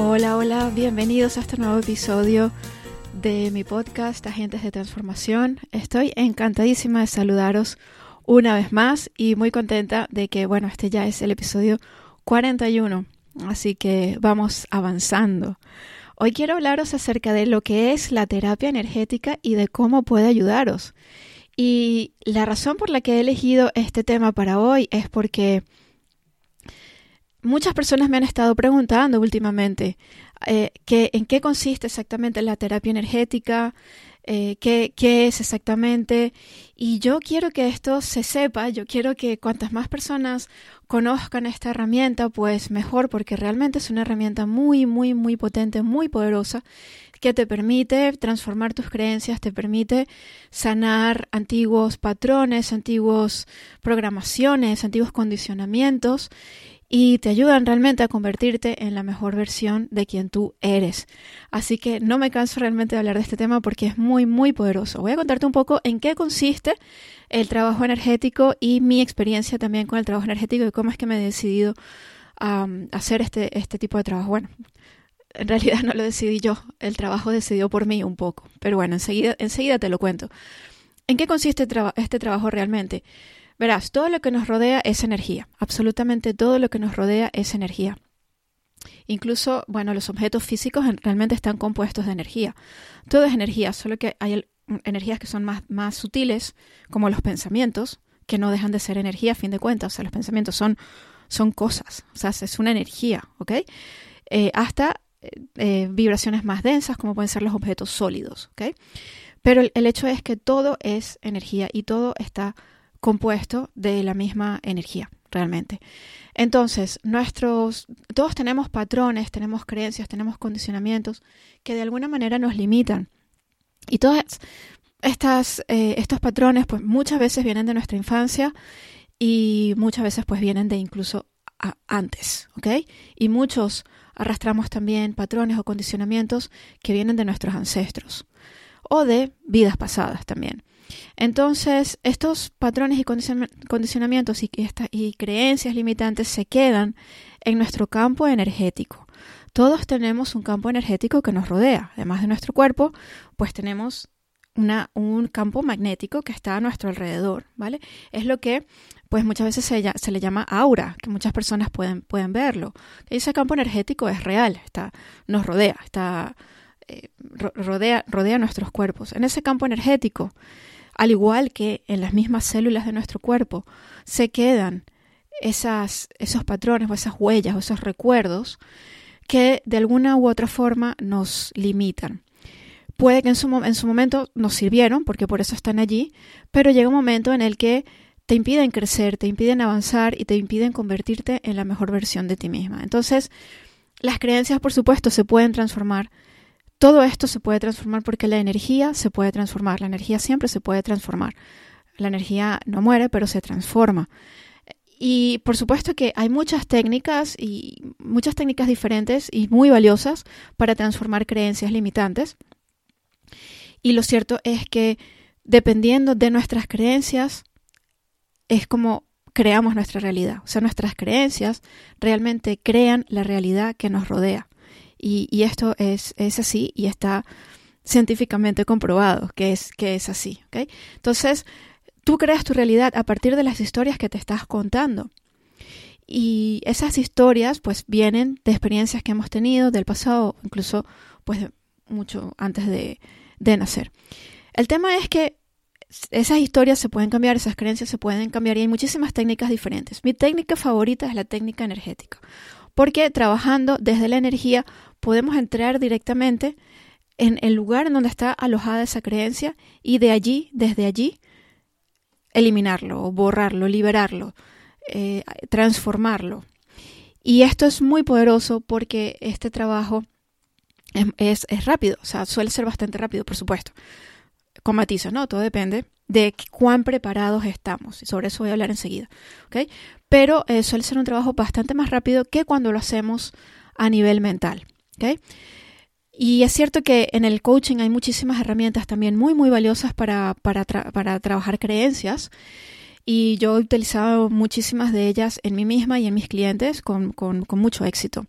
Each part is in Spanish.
Hola, hola, bienvenidos a este nuevo episodio de mi podcast Agentes de Transformación. Estoy encantadísima de saludaros una vez más y muy contenta de que, bueno, este ya es el episodio 41, así que vamos avanzando. Hoy quiero hablaros acerca de lo que es la terapia energética y de cómo puede ayudaros. Y la razón por la que he elegido este tema para hoy es porque muchas personas me han estado preguntando últimamente eh, en qué consiste exactamente la terapia energética, eh, qué, qué, es exactamente. Y yo quiero que esto se sepa, yo quiero que cuantas más personas conozcan esta herramienta, pues mejor, porque realmente es una herramienta muy, muy, muy potente, muy poderosa, que te permite transformar tus creencias, te permite sanar antiguos patrones, antiguos programaciones, antiguos condicionamientos y te ayudan realmente a convertirte en la mejor versión de quien tú eres. Así que no me canso realmente de hablar de este tema porque es muy, muy poderoso. Voy a contarte un poco en qué consiste el trabajo energético y mi experiencia también con el trabajo energético y cómo es que me he decidido a hacer este, este tipo de trabajo. Bueno, en realidad no lo decidí yo, el trabajo decidió por mí un poco, pero bueno, enseguida, enseguida te lo cuento. ¿En qué consiste este trabajo realmente? Verás, todo lo que nos rodea es energía. Absolutamente todo lo que nos rodea es energía. Incluso, bueno, los objetos físicos realmente están compuestos de energía. Todo es energía, solo que hay energías que son más, más sutiles, como los pensamientos, que no dejan de ser energía a fin de cuentas. O sea, los pensamientos son, son cosas, o sea, es una energía, ¿ok? Eh, hasta eh, eh, vibraciones más densas, como pueden ser los objetos sólidos, ¿ok? Pero el hecho es que todo es energía y todo está compuesto de la misma energía, realmente. Entonces, nuestros, todos tenemos patrones, tenemos creencias, tenemos condicionamientos que de alguna manera nos limitan. Y todos estas, eh, estos patrones, pues muchas veces vienen de nuestra infancia y muchas veces pues vienen de incluso antes, ¿ok? Y muchos arrastramos también patrones o condicionamientos que vienen de nuestros ancestros o de vidas pasadas también. Entonces, estos patrones y condicionamientos y, y creencias limitantes se quedan en nuestro campo energético. Todos tenemos un campo energético que nos rodea. Además de nuestro cuerpo, pues tenemos un campo magnético que está a nuestro alrededor, ¿vale? Es lo que, pues muchas veces se, se le llama aura, que muchas personas pueden, pueden verlo. Ese campo energético es real, está, nos rodea, está, eh, rodea, rodea nuestros cuerpos. En ese campo energético al igual que en las mismas células de nuestro cuerpo, se quedan esas, esos patrones o esas huellas o esos recuerdos que de alguna u otra forma nos limitan. Puede que en su, en su momento nos sirvieron, porque por eso están allí, pero llega un momento en el que te impiden crecer, te impiden avanzar y te impiden convertirte en la mejor versión de ti misma. Entonces, las creencias, por supuesto, se pueden transformar, todo esto se puede transformar porque la energía se puede transformar, la energía siempre se puede transformar. La energía no muere, pero se transforma. Y por supuesto que hay muchas técnicas y muchas técnicas diferentes y muy valiosas para transformar creencias limitantes. Y lo cierto es que dependiendo de nuestras creencias es como creamos nuestra realidad. O sea, nuestras creencias realmente crean la realidad que nos rodea. Y, esto es, es, así y está científicamente comprobado que es, que es así. Entonces, tú creas tu realidad a partir de las historias que te estás contando. Y esas historias pues vienen de experiencias que hemos tenido del pasado, incluso pues mucho antes de, de nacer. El tema es que esas historias se pueden cambiar, esas creencias se pueden cambiar y hay muchísimas técnicas diferentes. Mi técnica favorita es la técnica energética, porque trabajando desde la energía podemos entrar directamente en el lugar en donde está alojada esa creencia y de allí, desde allí, eliminarlo, borrarlo, liberarlo, eh, transformarlo. Y esto es muy poderoso porque este trabajo es, es, rápido, o sea, suele ser bastante rápido, por supuesto. Con matices, ¿no? Todo depende de cuán preparados estamos. Y sobre eso voy a hablar enseguida. ¿ok? Pero eh, suele ser un trabajo bastante más rápido que cuando lo hacemos a nivel mental. ¿ok? Y es cierto que en el coaching hay muchísimas herramientas también muy, muy valiosas para, para, para trabajar creencias. Y yo he utilizado muchísimas de ellas en mí misma y en mis clientes con, con, con mucho éxito.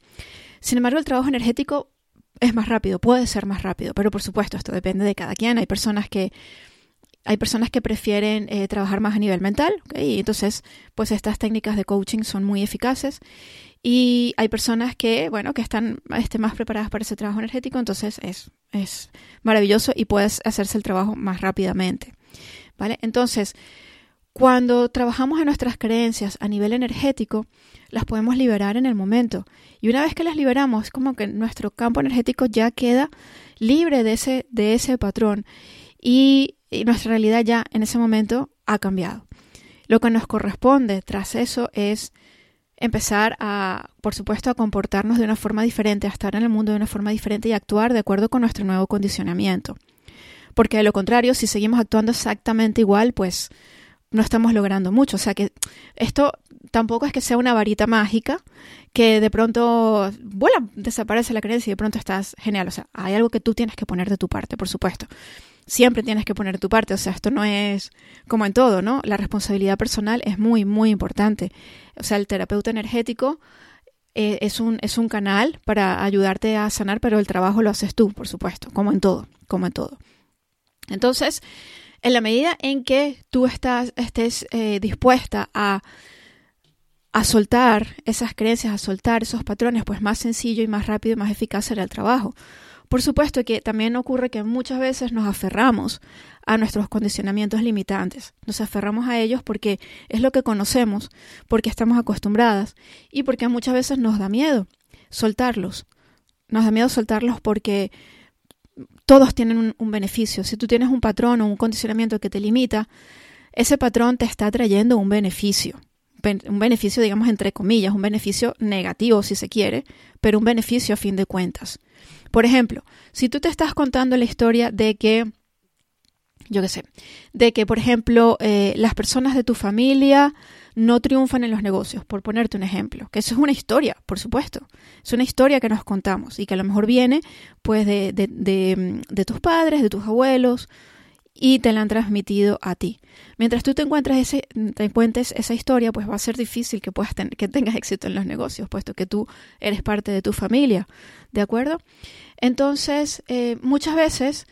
Sin embargo, el trabajo energético es más rápido, puede ser más rápido, pero por supuesto esto depende de cada quien. Hay personas que hay personas que prefieren eh, trabajar más a nivel mental, y entonces pues estas técnicas de coaching son muy eficaces. Y hay personas que, bueno, que están este, más preparadas para ese trabajo energético, entonces es, es maravilloso y puedes hacerse el trabajo más rápidamente. ¿Vale? Entonces, cuando trabajamos en nuestras creencias a nivel energético, las podemos liberar en el momento. Y una vez que las liberamos, es como que nuestro campo energético ya queda libre de ese, de ese patrón. Y nuestra realidad ya en ese momento ha cambiado. Lo que nos corresponde tras eso es empezar a, por supuesto, a comportarnos de una forma diferente, a estar en el mundo de una forma diferente y actuar de acuerdo con nuestro nuevo condicionamiento. Porque de lo contrario, si seguimos actuando exactamente igual, pues no estamos logrando mucho. O sea que esto tampoco es que sea una varita mágica que de pronto vuela, desaparece la creencia y de pronto estás genial. O sea, hay algo que tú tienes que poner de tu parte, por supuesto siempre tienes que poner tu parte. O sea, esto no es como en todo, ¿no? La responsabilidad personal es muy, muy importante. O sea, el terapeuta energético eh, es, un, es un canal para ayudarte a sanar, pero el trabajo lo haces tú, por supuesto, como en todo, como en todo. Entonces, en la medida en que tú estás, estés eh, dispuesta a, a soltar esas creencias, a soltar esos patrones, pues más sencillo y más rápido y más eficaz será el trabajo. Por supuesto que también ocurre que muchas veces nos aferramos a nuestros condicionamientos limitantes. Nos aferramos a ellos porque es lo que conocemos, porque estamos acostumbradas y porque muchas veces nos da miedo soltarlos. Nos da miedo soltarlos porque todos tienen un, beneficio. Si tú tienes un patrón o un condicionamiento que te limita, ese patrón te está trayendo un beneficio. Un beneficio, digamos, entre comillas, un beneficio negativo si se quiere, pero un beneficio a fin de cuentas. Por ejemplo, si tú te estás contando la historia de que, yo qué sé, de que, por ejemplo, eh, las personas de tu familia no triunfan en los negocios, por ponerte un ejemplo, que eso es una historia, por supuesto, es una historia que nos contamos y que a lo mejor viene pues de, de, de, de tus padres, de tus abuelos, y te la han transmitido a ti. Mientras tú te encuentres ese, te cuentes esa historia, pues va a ser difícil que puedas que tengas éxito en los negocios, puesto que tú eres parte de tu familia, ¿de acuerdo? Entonces, eh, muchas veces,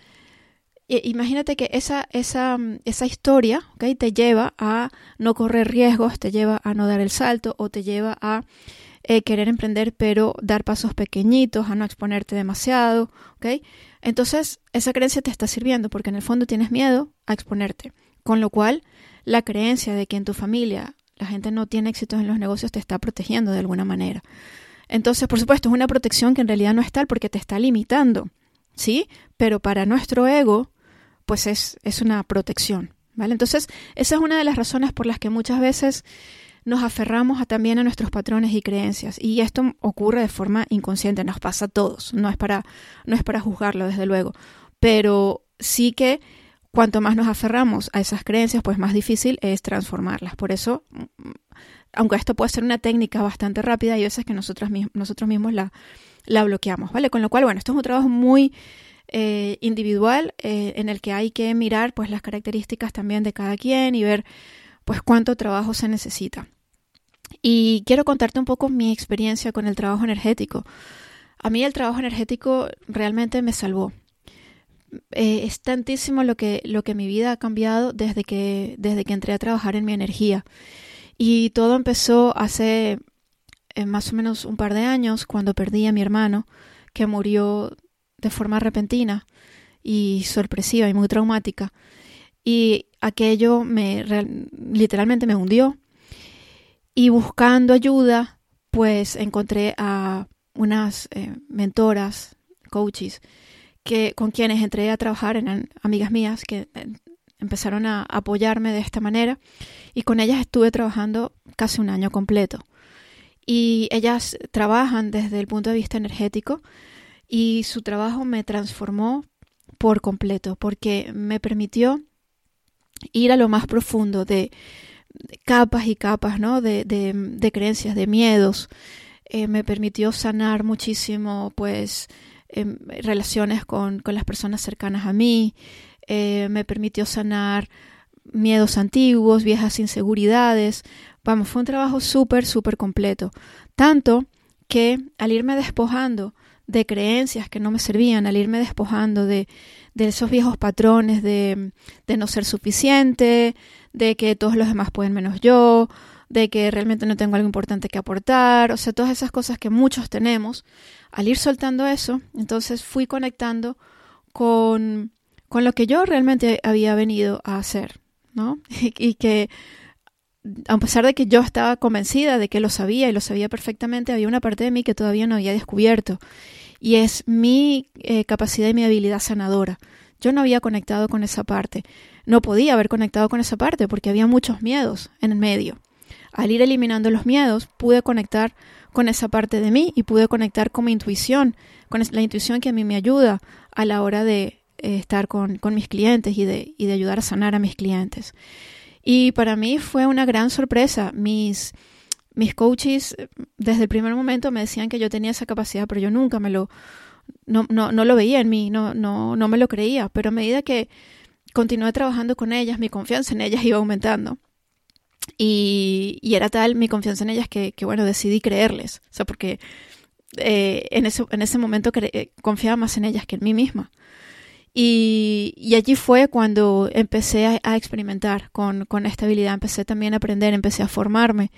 imagínate que esa, esa, esa historia, ¿okay? te lleva a no correr riesgos, te lleva a no dar el salto o te lleva a eh, querer emprender pero dar pasos pequeñitos, a no exponerte demasiado, ¿ok? Entonces, esa creencia te está sirviendo porque en el fondo tienes miedo a exponerte. Con lo cual, la creencia de que en tu familia la gente no tiene éxitos en los negocios te está protegiendo de alguna manera. Entonces, por supuesto, es una protección que en realidad no es tal porque te está limitando, ¿sí? Pero para nuestro ego, pues es, es una protección, ¿vale? Entonces, esa es una de las razones por las que muchas veces nos aferramos a, también a nuestros patrones y creencias. Y esto ocurre de forma inconsciente, nos pasa a todos, no es para, no es para juzgarlo, desde luego. Pero sí que cuanto más nos aferramos a esas creencias, pues más difícil es transformarlas. Por eso, aunque esto puede ser una técnica bastante rápida, hay veces que nosotros, nosotros mismos la, la bloqueamos, ¿vale? Con lo cual, bueno, esto es un trabajo muy eh, individual eh, en el que hay que mirar pues las características también de cada quien y ver pues cuánto trabajo se necesita. Y quiero contarte un poco mi experiencia con el trabajo energético. A mí el trabajo energético realmente me salvó. Eh, es tantísimo lo que, lo que mi vida ha cambiado desde que, desde que entré a trabajar en mi energía. Y todo empezó hace eh, más o menos un par de años cuando perdí a mi hermano, que murió de forma repentina y sorpresiva y muy traumática. Y aquello me literalmente me hundió y buscando ayuda, pues encontré a unas eh, mentoras, coaches, que, con quienes entré a trabajar, eran amigas mías que eh, empezaron a apoyarme de esta manera y con ellas estuve trabajando casi un año completo. Y ellas trabajan desde el punto de vista energético y su trabajo me transformó por completo porque me permitió ir a lo más profundo de, capas y capas ¿no? de, de, creencias, de miedos. Eh, me permitió sanar muchísimo pues em, relaciones con, con, las personas cercanas a mí. Eh, me permitió sanar miedos antiguos, viejas inseguridades. Vamos, fue un trabajo súper, súper completo. Tanto que al irme despojando de creencias que no me servían, al irme despojando de, de esos viejos patrones de, de, no ser suficiente, de que todos los demás pueden menos yo, de que realmente no tengo algo importante que aportar, o sea, todas esas cosas que muchos tenemos, al ir soltando eso, entonces fui conectando con, con lo que yo realmente había venido a hacer, ¿no? y que a pesar de que yo estaba convencida de que lo sabía y lo sabía perfectamente, había una parte de mí que todavía no había descubierto y es mi eh, capacidad y mi habilidad sanadora. Yo no había conectado con esa parte. No podía haber conectado con esa parte porque había muchos miedos en el medio. Al ir eliminando los miedos, pude conectar con esa parte de mí y pude conectar con mi intuición, con la intuición que a mí me ayuda a la hora de eh, estar con, mis clientes y de, y de ayudar a sanar a mis clientes. Y para mí fue una gran sorpresa. Mis, mis coaches desde el primer momento me decían que yo tenía esa capacidad, pero yo nunca me lo, no, no, no lo veía en mí, no, no, no me lo creía. Pero a medida que continué trabajando con ellas, mi confianza en ellas iba aumentando. Y, y era tal mi confianza en ellas que, que bueno, decidí creerles. O sea, porque eh, en, ese, en ese momento eh, confiaba más en ellas que en mí misma. Y, y, allí fue cuando empecé a, a experimentar con, con, esta habilidad, empecé también a aprender, empecé a formarme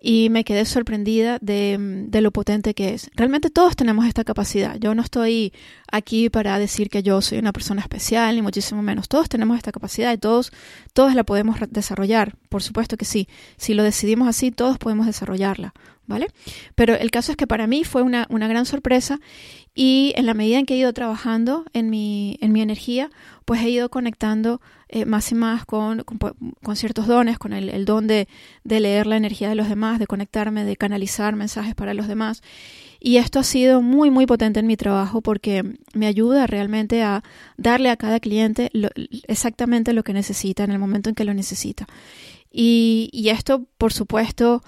y me quedé sorprendida de, de, lo potente que es. Realmente todos tenemos esta capacidad. Yo no estoy aquí para decir que yo soy una persona especial, ni muchísimo menos. Todos tenemos esta capacidad y todos, todos la podemos desarrollar. Por supuesto que sí. Si lo decidimos así, todos podemos desarrollarla. ¿Vale? Pero el caso es que para mí fue una, una gran sorpresa y en la medida en que he ido trabajando en mi, en mi energía, pues he ido conectando eh, más y más con, con, ciertos dones, con el, el don de, de, leer la energía de los demás, de conectarme, de canalizar mensajes para los demás. Y esto ha sido muy, muy potente en mi trabajo porque me ayuda realmente a darle a cada cliente exactamente lo que necesita en el momento en que lo necesita. Y, esto, por supuesto,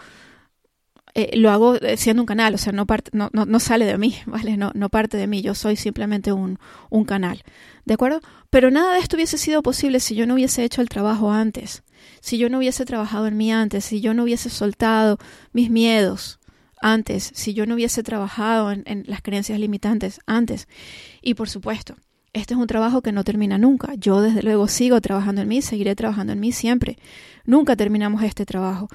eh, lo hago eh, siendo un canal, o sea, no, parte, no, no, no, sale de mí, ¿vale? No, no parte de mí, yo soy simplemente un, un canal, ¿de acuerdo? Pero nada de esto hubiese sido posible si yo no hubiese hecho el trabajo antes, si yo no hubiese trabajado en mí antes, si yo no hubiese soltado mis miedos antes, si yo no hubiese trabajado en, las creencias limitantes antes. Y por supuesto, este es un trabajo que no termina nunca. Yo desde luego sigo trabajando en mí, seguiré trabajando en mí siempre. Nunca terminamos este trabajo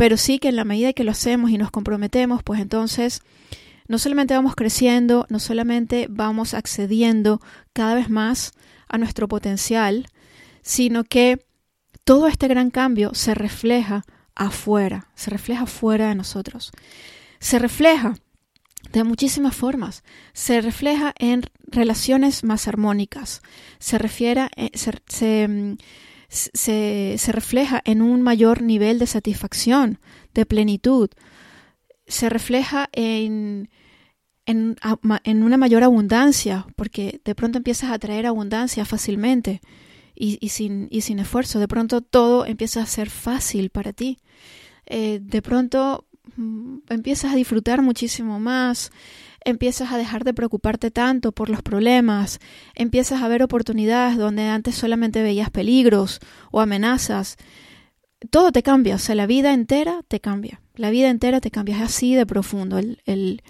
pero sí que en la medida que lo hacemos y nos comprometemos, pues entonces no solamente vamos creciendo, no solamente vamos accediendo cada vez más a nuestro potencial, sino que todo este gran cambio se refleja afuera, se refleja fuera de nosotros. Se refleja de muchísimas formas. Se refleja en relaciones más armónicas. Se refiere, eh, se, mm, se, se refleja en un mayor nivel de satisfacción, de plenitud, se refleja en, en, en, una mayor abundancia, porque de pronto empiezas a traer abundancia fácilmente y, sin, y sin esfuerzo. De pronto todo empieza a ser fácil para ti. Eh, de pronto empiezas a disfrutar muchísimo más empiezas a dejar de preocuparte tanto por los problemas, empiezas a ver oportunidades donde antes solamente veías peligros o amenazas. Todo te cambia, o sea, la vida entera te cambia, la vida entera te cambia, es así de profundo el, el,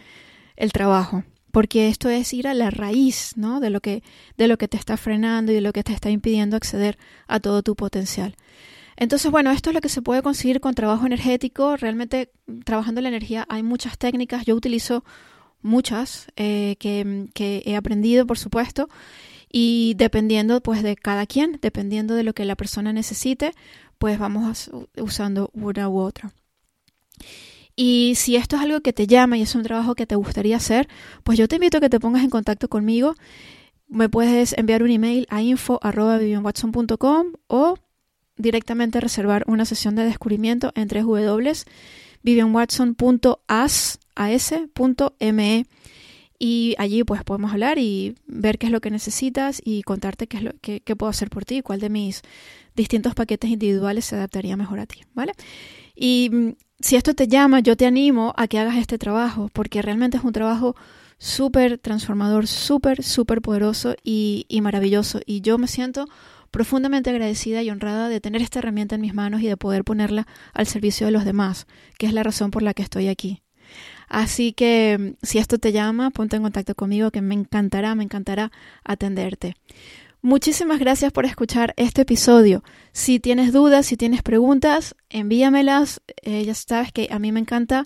el trabajo porque esto es ir a la raíz, ¿no? De lo que de lo que te está frenando y de lo que te está impidiendo acceder a todo tu potencial. Entonces, bueno, esto es lo que se puede conseguir con trabajo energético. Realmente, trabajando la energía, hay muchas técnicas. Yo utilizo muchas eh, que, he aprendido, por supuesto, y dependiendo pues de cada quien, dependiendo de lo que la persona necesite, pues vamos usando una u otra. Y si esto es algo que te llama y es un trabajo que te gustaría hacer, pues yo te invito a que te pongas en contacto conmigo. Me puedes enviar un email a info.vivianwatson.com o directamente reservar una sesión de descubrimiento en www.vivianwatson.as.me y allí pues podemos hablar y ver qué es lo que necesitas y contarte qué es lo que puedo hacer por ti cuál de mis distintos paquetes individuales se adaptaría mejor a ti, ¿vale? Y mm, si esto te llama, yo te animo a que hagas este trabajo, porque realmente es un trabajo súper transformador, súper, súper poderoso y maravilloso. Y yo me siento profundamente agradecida y honrada de tener esta herramienta en mis manos y de poder ponerla al servicio de los demás, que es la razón por la que estoy aquí. Así que si esto te llama, ponte en contacto conmigo que me encantará, me encantará atenderte. Muchísimas gracias por escuchar este episodio. Si tienes dudas, si tienes preguntas, envíamelas. Eh, ya sabes que a mí me encanta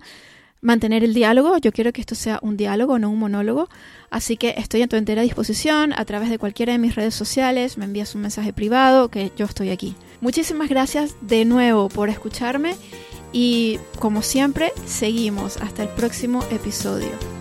mantener el diálogo. Yo quiero que esto sea un diálogo, no un monólogo. Así que estoy a tu entera disposición a través de cualquiera de mis redes sociales. Me envías un mensaje privado que yo estoy aquí. Muchísimas gracias de nuevo por escucharme y como siempre, seguimos hasta el próximo episodio.